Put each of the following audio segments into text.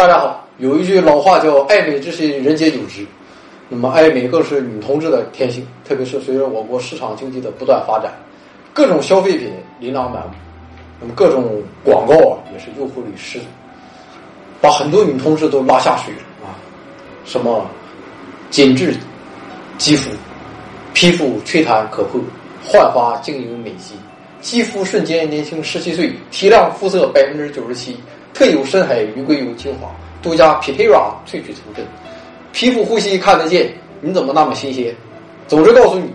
大家好，有一句老话叫“爱美之心，人皆有之”，那么爱美更是女同志的天性。特别是随着我国市场经济的不断发展，各种消费品琳琅满目，那么各种广告啊也是诱惑力十足，把很多女同志都拉下水了啊！什么紧致肌肤，皮肤吹弹可破，焕发晶莹美肌，肌肤瞬间年轻十七岁，提亮肤色百分之九十七。特有深海鱼硅油精华，独家 Pitera 萃取成分，皮肤呼吸看得见，你怎么那么新鲜？总之告诉你，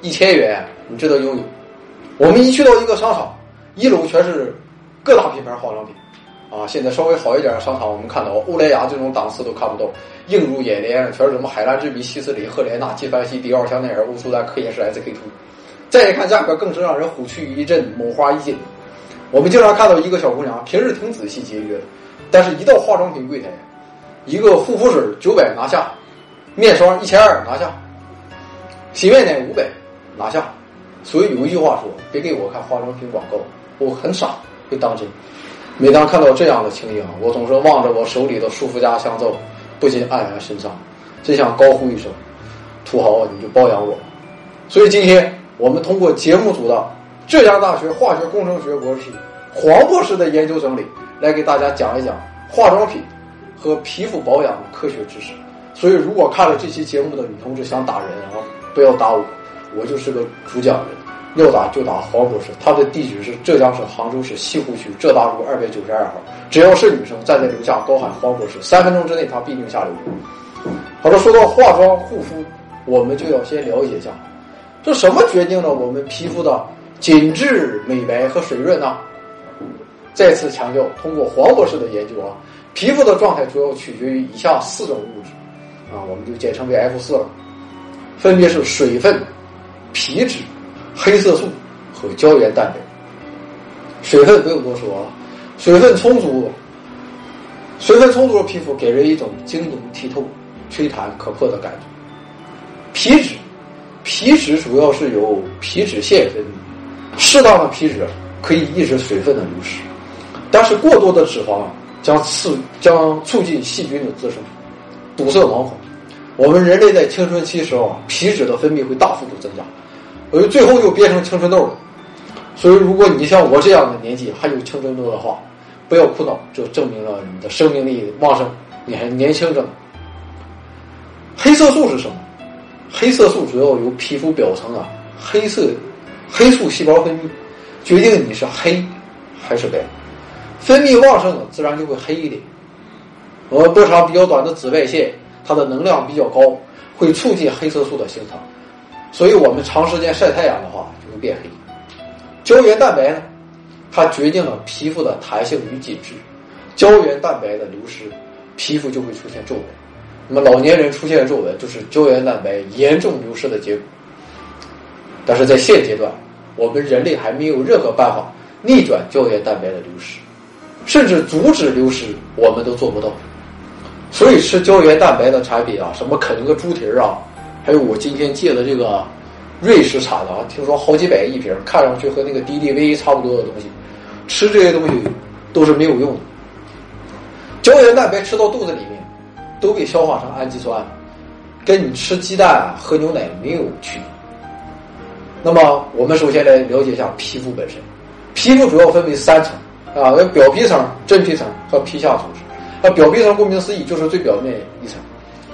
一千元你值得拥有。我们一去到一个商场，一楼全是各大品牌化妆品，啊，现在稍微好一点的商场，我们看到欧莱雅这种档次都看不到，映入眼帘全是什么海蓝之谜、希思林、赫莲娜、纪梵希、迪奥、香奈儿、欧舒丹、科颜氏、SK two。再一看价格，更是让人虎躯一震，猛花一惊。我们经常看到一个小姑娘，平日挺仔细节约的，但是一到化妆品柜台，一个护肤水九百拿下，面霜一千二拿下，洗面奶五百拿下。所以有一句话说：“别给我看化妆品广告，我很傻，会当真。”每当看到这样的情景，我总是望着我手里的舒肤佳香皂，不禁黯然神伤，真想高呼一声：“土豪，你就包养我！”所以今天我们通过节目组的。浙江大学化学工程学博士黄博士的研究整理，来给大家讲一讲化妆品和皮肤保养的科学知识。所以，如果看了这期节目的女同志想打人啊，不要打我，我就是个主讲人，要打就打黄博士。他的地址是浙江省杭州市西湖区浙大路二百九十二号。只要是女生站在楼下高喊黄博士，三分钟之内他必定下楼。好了，说到化妆护肤，我们就要先了解一下，这什么决定了我们皮肤的？紧致、美白和水润呢？再次强调，通过黄博士的研究啊，皮肤的状态主要取决于以下四种物质，啊，我们就简称为 F 四了，分别是水分、皮脂、黑色素和胶原蛋白。水分不用多说了，水分充足，水分充足的皮肤给人一种晶莹剔透、吹弹可破的感觉。皮脂，皮脂主要是由皮脂腺分泌。适当的皮脂可以抑制水分的流失，但是过多的脂肪将刺将促进细菌的滋生，堵塞毛孔。我们人类在青春期时候，皮脂的分泌会大幅度增加，所以最后又变成青春痘了。所以，如果你像我这样的年纪还有青春痘的话，不要苦恼，这证明了你的生命力旺盛，你还年轻着呢。黑色素是什么？黑色素主要由皮肤表层啊黑色。黑素细胞分泌，决定你是黑还是白。分泌旺盛的自然就会黑一点。而波长比较短的紫外线，它的能量比较高，会促进黑色素的形成。所以我们长时间晒太阳的话，就会变黑。胶原蛋白呢，它决定了皮肤的弹性与紧致。胶原蛋白的流失，皮肤就会出现皱纹。那么老年人出现皱纹，就是胶原蛋白严重流失的结果。但是在现阶段，我们人类还没有任何办法逆转胶原蛋白的流失，甚至阻止流失，我们都做不到。所以吃胶原蛋白的产品啊，什么啃个猪蹄儿啊，还有我今天借的这个瑞士产的啊，听说好几百一瓶，看上去和那个敌敌畏差不多的东西，吃这些东西都是没有用的。胶原蛋白吃到肚子里面，都被消化成氨基酸，跟你吃鸡蛋喝牛奶没有区别。那么，我们首先来了解一下皮肤本身。皮肤主要分为三层啊，有表皮层、真皮层和皮下组织。那表皮层顾名思义就是最表面一层，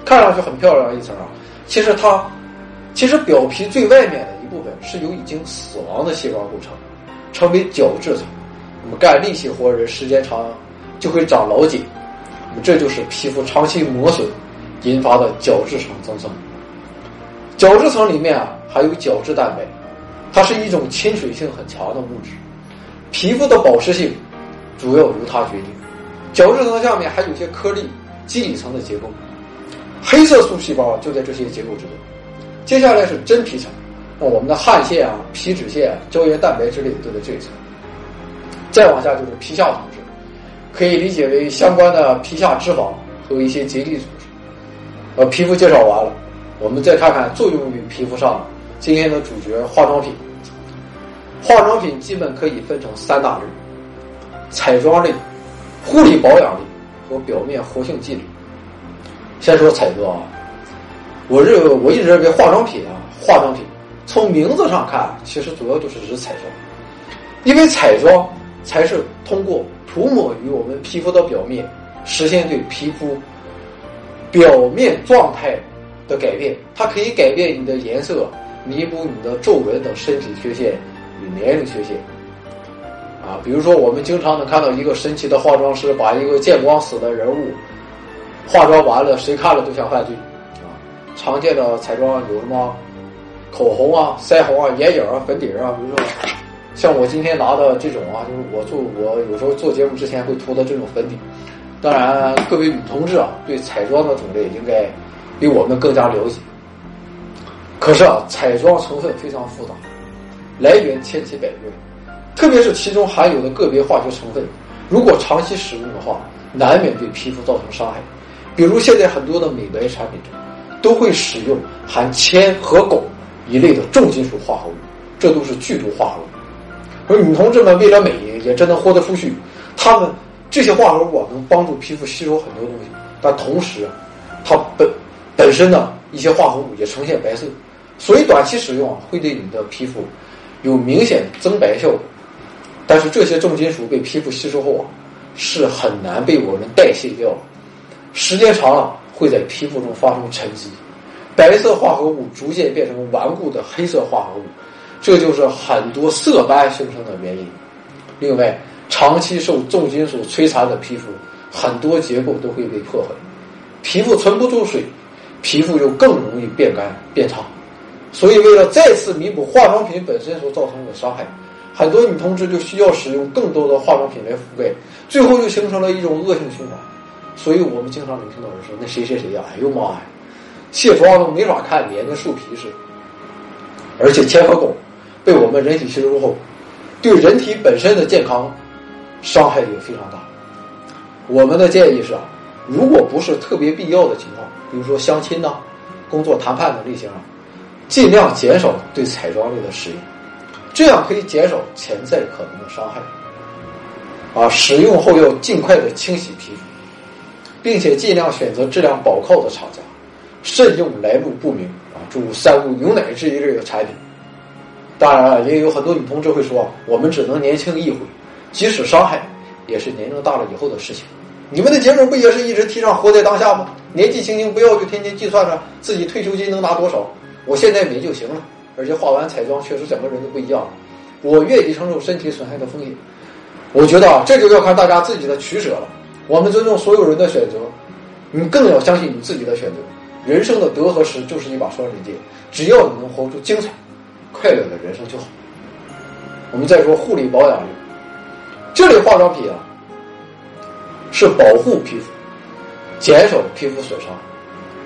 看上去很漂亮的一层啊。其实它，其实表皮最外面的一部分是由已经死亡的细胞构成，称为角质层。那么干力气活人时间长就会长老茧，那么这就是皮肤长期磨损引发的角质层增生。角质层里面啊含有角质蛋白。它是一种亲水性很强的物质，皮肤的保湿性主要由它决定。角质层下面还有些颗粒、基底层的结构，黑色素细胞就在这些结构之中。接下来是真皮层，那我们的汗腺啊、皮脂腺、啊胶原蛋白之类的都在这一层。再往下就是皮下组织，可以理解为相关的皮下脂肪和一些结缔组织。呃，皮肤介绍完了，我们再看看作用于皮肤上。今天的主角化妆品。化妆品基本可以分成三大类：彩妆类、护理保养类和表面活性剂类。先说彩妆啊，我认为我一直认为化妆品啊，化妆品从名字上看，其实主要就是指彩妆，因为彩妆才是通过涂抹于我们皮肤的表面，实现对皮肤表面状态的改变。它可以改变你的颜色，弥补你的皱纹等身体缺陷与年龄缺陷。啊，比如说我们经常能看到一个神奇的化妆师，把一个见光死的人物化妆完了，谁看了都想犯罪。啊，常见的彩妆有什么口红啊、腮红啊、眼影啊、粉底啊，比如说像我今天拿的这种啊，就是我做我有时候做节目之前会涂的这种粉底。当然，各位女同志啊，对彩妆的种类应该比我们更加了解。可是啊，彩妆成分非常复杂，来源千奇百怪。特别是其中含有的个别化学成分，如果长期使用的话，难免对皮肤造成伤害。比如现在很多的美白产品中，都会使用含铅和汞一类的重金属化合物，这都是剧毒化合物。而女同志们为了美也真的豁得出去，她们这些化合物啊能帮助皮肤吸收很多东西，但同时啊，它本本身呢一些化合物也呈现白色，所以短期使用啊会对你的皮肤有明显增白效果。但是这些重金属被皮肤吸收后啊，是很难被我们代谢掉，时间长了会在皮肤中发生沉积，白色化合物逐渐变成顽固的黑色化合物，这就是很多色斑形成的原因。另外，长期受重金属摧残的皮肤，很多结构都会被破坏，皮肤存不住水，皮肤就更容易变干变差。所以，为了再次弥补化妆品本身所造成的伤害。很多女同志就需要使用更多的化妆品来覆盖，最后就形成了一种恶性循环。所以我们经常能听到人说：“那谁谁谁呀，哎呦妈呀，卸妆都没法看脸，跟树皮似的。”而且铅和汞被我们人体吸收后，对人体本身的健康伤害也非常大。我们的建议是啊，如果不是特别必要的情况，比如说相亲呐、工作谈判等类型啊，尽量减少对彩妆类的使用。这样可以减少潜在可能的伤害。啊，使用后要尽快的清洗皮肤，并且尽量选择质量保靠的厂家，慎用来路不明啊，诸如三无牛奶这一类的产品。当然了，也有很多女同志会说，我们只能年轻一回，即使伤害，也是年龄大了以后的事情。你们的节目不也是一直提倡活在当下吗？年纪轻轻不要就天天计算着自己退休金能拿多少，我现在美就行了。而且化完彩妆，确实整个人都不一样了。我愿意承受身体损害的风险。我觉得啊，这就要看大家自己的取舍了。我们尊重所有人的选择，你更要相信你自己的选择。人生的得和失就是一把双刃剑，只要你能活出精彩、快乐的人生就好。我们再说护理保养类，这类化妆品啊，是保护皮肤、减少皮肤损伤。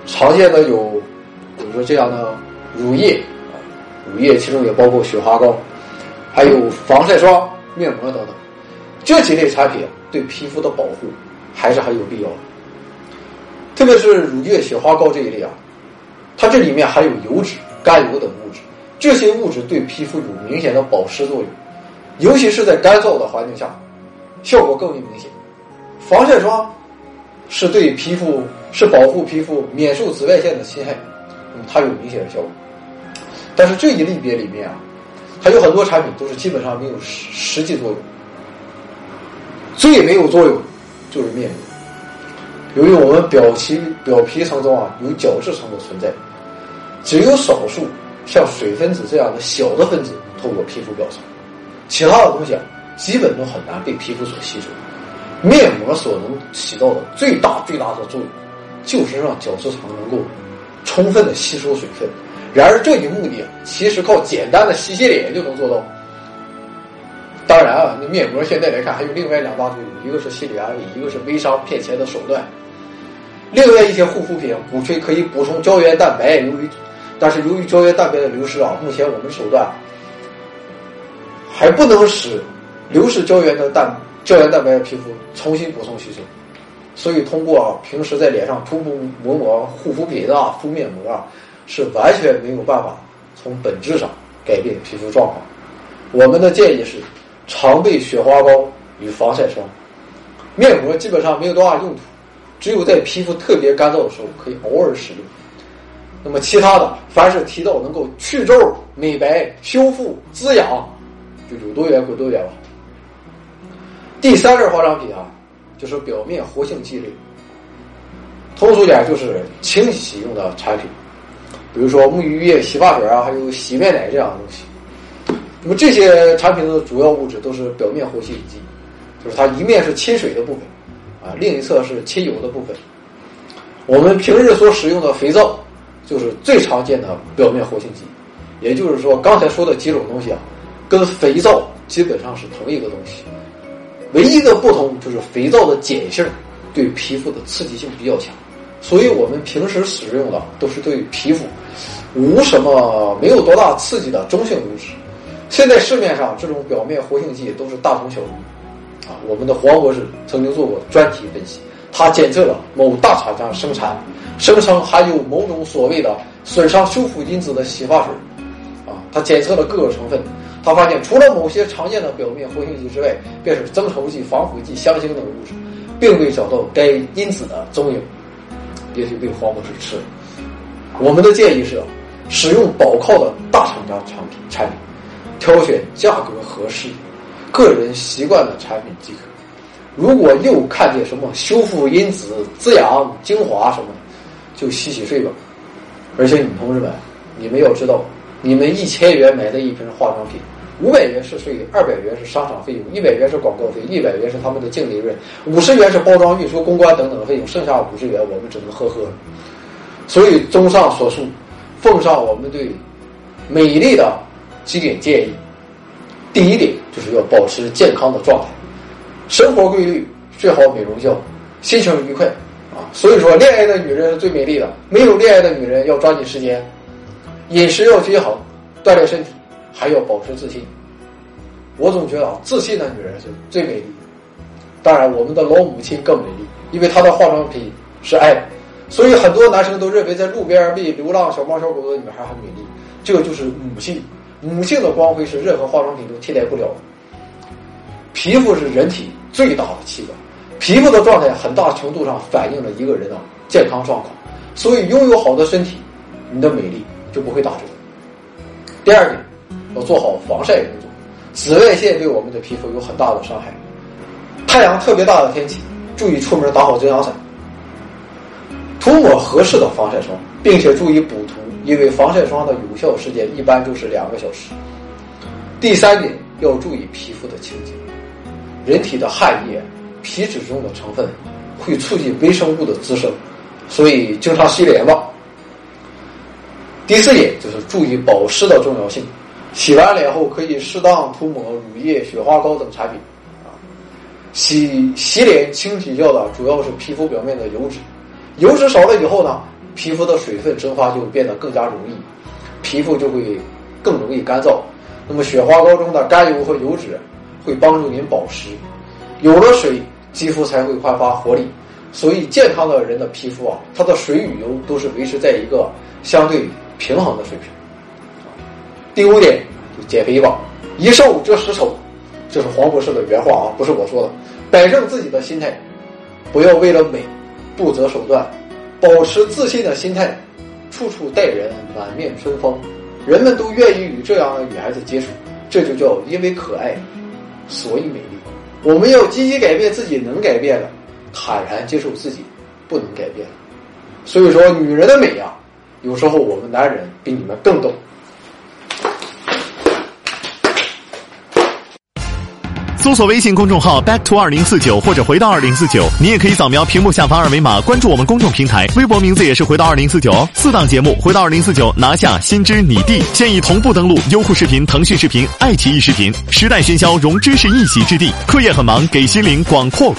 常见的有，比如说这样的乳液。乳液其中也包括雪花膏，还有防晒霜、面膜等等，这几类产品对皮肤的保护还是很有必要的。特别是乳液、雪花膏这一类啊，它这里面含有油脂、甘油等物质，这些物质对皮肤有明显的保湿作用，尤其是在干燥的环境下，效果更为明显。防晒霜是对皮肤是保护皮肤免受紫外线的侵害，它有明显的效果。但是这一类别里面啊，还有很多产品都是基本上没有实实际作用。最没有作用就是面膜，由于我们表皮表皮层中啊有角质层的存在，只有少数像水分子这样的小的分子透过皮肤表层，其他的东西啊基本都很难被皮肤所吸收。面膜所能起到的最大最大的作用，就是让角质层能够充分的吸收水分。然而，这一目的其实靠简单的洗洗脸就能做到。当然啊，那面膜现在来看还有另外两大作用，一个是心理安慰，一个是微商骗钱的手段。另外一些护肤品鼓吹可以补充胶原蛋白，由于但是由于胶原蛋白的流失啊，目前我们手段还不能使流失胶原的蛋胶原蛋白的皮肤重新补充吸收。所以，通过平时在脸上涂涂抹抹护肤品啊，敷面膜啊。是完全没有办法从本质上改变皮肤状况。我们的建议是，常备雪花膏与防晒霜，面膜基本上没有多大用途，只有在皮肤特别干燥的时候可以偶尔使用。那么其他的，凡是提到能够去皱、美白、修复、滋养，就有多远滚多远吧。第三类化妆品啊，就是表面活性剂类，通俗点就是清洗用的产品，比如说沐浴液、洗发水啊，还有洗面奶这样的东西。那么这些产品的主要物质都是表面活性剂，就是它一面是亲水的部分，啊，另一侧是亲油的部分。我们平日所使用的肥皂，就是最常见的表面活性剂。也就是说，刚才说的几种东西啊，跟肥皂基本上是同一个东西，唯一的不同就是肥皂的碱性对皮肤的刺激性比较强，所以我们平时使用的都是对皮肤无什么没有多大刺激的中性物质。现在市面上这种表面活性剂都是大同小异，啊，我们的黄博士曾经做过专题分析，他检测了某大厂家生产，声称含有某种所谓的损伤修复因子的洗发水，啊，他检测了各个成分，他发现除了某些常见的表面活性剂之外，便是增稠剂、防腐剂、香精等物质，并未找到该因子的踪影，也许被黄博士吃了。我们的建议是，使用保靠的大厂家产品产品。挑选价格合适、个人习惯的产品即可。如果又看见什么修复因子、滋养精华什么的，就洗洗睡吧。而且女同志们，你们要知道，你们一千元买的一瓶化妆品，五百元是税，二百元是商场费用，一百元是广告费，一百元是他们的净利润，五十元是包装、运输、公关等等费用，剩下五十元我们只能呵呵。所以，综上所述，奉上我们对美丽的。几点建议：第一点就是要保持健康的状态，生活规律，睡好美容觉，心情愉快啊。所以说，恋爱的女人是最美丽的，没有恋爱的女人要抓紧时间，饮食要均衡，锻炼身体，还要保持自信。我总觉得啊，自信的女人是最美丽。当然，我们的老母亲更美丽，因为她的化妆品是爱，所以很多男生都认为在路边喂流浪小猫小狗的女孩很美丽，这个就是母性。母性的光辉是任何化妆品都替代不了的。皮肤是人体最大的器官，皮肤的状态很大程度上反映了一个人的健康状况，所以拥有好的身体，你的美丽就不会打折。第二点，要做好防晒工作。紫外线对我们的皮肤有很大的伤害，太阳特别大的天气，注意出门打好遮阳伞，涂抹合适的防晒霜，并且注意补涂。因为防晒霜的有效时间一般就是两个小时。第三点要注意皮肤的清洁，人体的汗液、皮脂中的成分会促进微生物的滋生，所以经常洗脸吧。第四点就是注意保湿的重要性，洗完脸后可以适当涂抹乳液、雪花膏等产品。啊，洗洗脸清洗掉的主要是皮肤表面的油脂，油脂少了以后呢？皮肤的水分蒸发就变得更加容易，皮肤就会更容易干燥。那么雪花膏中的甘油和油脂会帮助您保湿，有了水，肌肤才会焕发活力。所以健康的人的皮肤啊，它的水与油都是维持在一个相对平衡的水平。第五点，就减肥吧，一瘦遮十丑，这是黄博士的原话啊，不是我说的。摆正自己的心态，不要为了美不择手段。保持自信的心态，处处待人满面春风，人们都愿意与这样的女孩子接触，这就叫因为可爱，所以美丽。我们要积极改变自己能改变的，坦然接受自己不能改变的。所以说，女人的美呀，有时候我们男人比你们更懂。搜索微信公众号 “back to 二零四九”或者“回到二零四九”，你也可以扫描屏幕下方二维码关注我们公众平台，微博名字也是“回到二零四九”。四档节目，“回到二零四九”拿下心知你地，现已同步登录优酷视频、腾讯视频、爱奇艺视频。时代喧嚣，融知识一席之地。课业很忙，给心灵广阔。